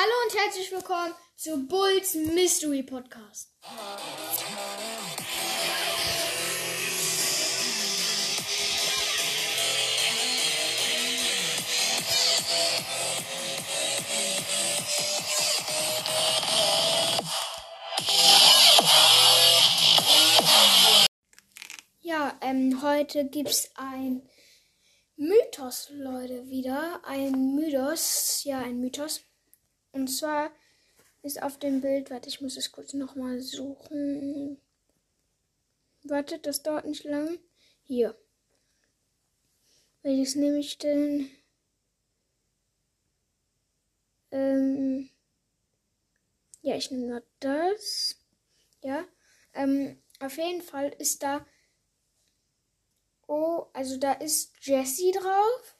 Hallo und herzlich willkommen zu Bulls Mystery Podcast. Ja, ähm, heute gibt's ein Mythos, Leute, wieder. Ein Mythos, ja, ein Mythos. Und zwar ist auf dem Bild, warte, ich muss es kurz nochmal suchen. Wartet, das dauert nicht lang. Hier. Welches nehme ich denn? Ähm, ja, ich nehme nur das. Ja. Ähm, auf jeden Fall ist da. Oh, also da ist Jessie drauf.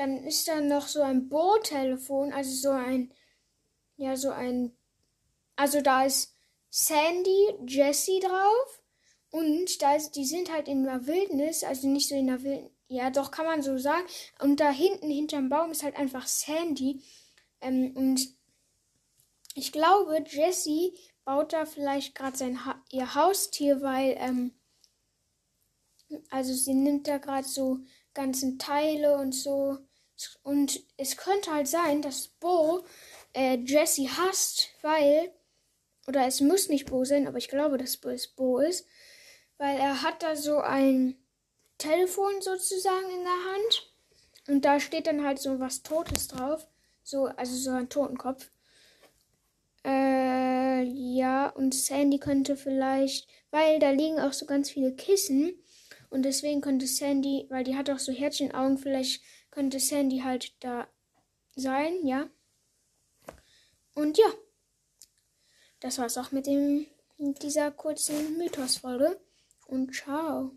Dann ist da noch so ein Bohrtelefon, also so ein, ja, so ein, also da ist Sandy, Jessie drauf und da ist, die sind halt in der Wildnis, also nicht so in der Wildnis, ja, doch kann man so sagen. Und da hinten, hinterm Baum ist halt einfach Sandy. Ähm, und ich glaube, Jessie baut da vielleicht gerade sein ha ihr Haustier, weil, ähm, also sie nimmt da gerade so ganzen Teile und so und es könnte halt sein, dass Bo äh, Jesse hasst, weil, oder es muss nicht Bo sein, aber ich glaube, dass es Bo ist, weil er hat da so ein Telefon sozusagen in der Hand und da steht dann halt so was Totes drauf, so, also so ein Totenkopf. Äh, ja, und Sandy könnte vielleicht, weil da liegen auch so ganz viele Kissen und deswegen könnte Sandy, weil die hat auch so Herzchenaugen, vielleicht könnte Sandy halt da sein, ja. Und ja, das war's auch mit dem mit dieser kurzen Mythos-Folge. Und ciao.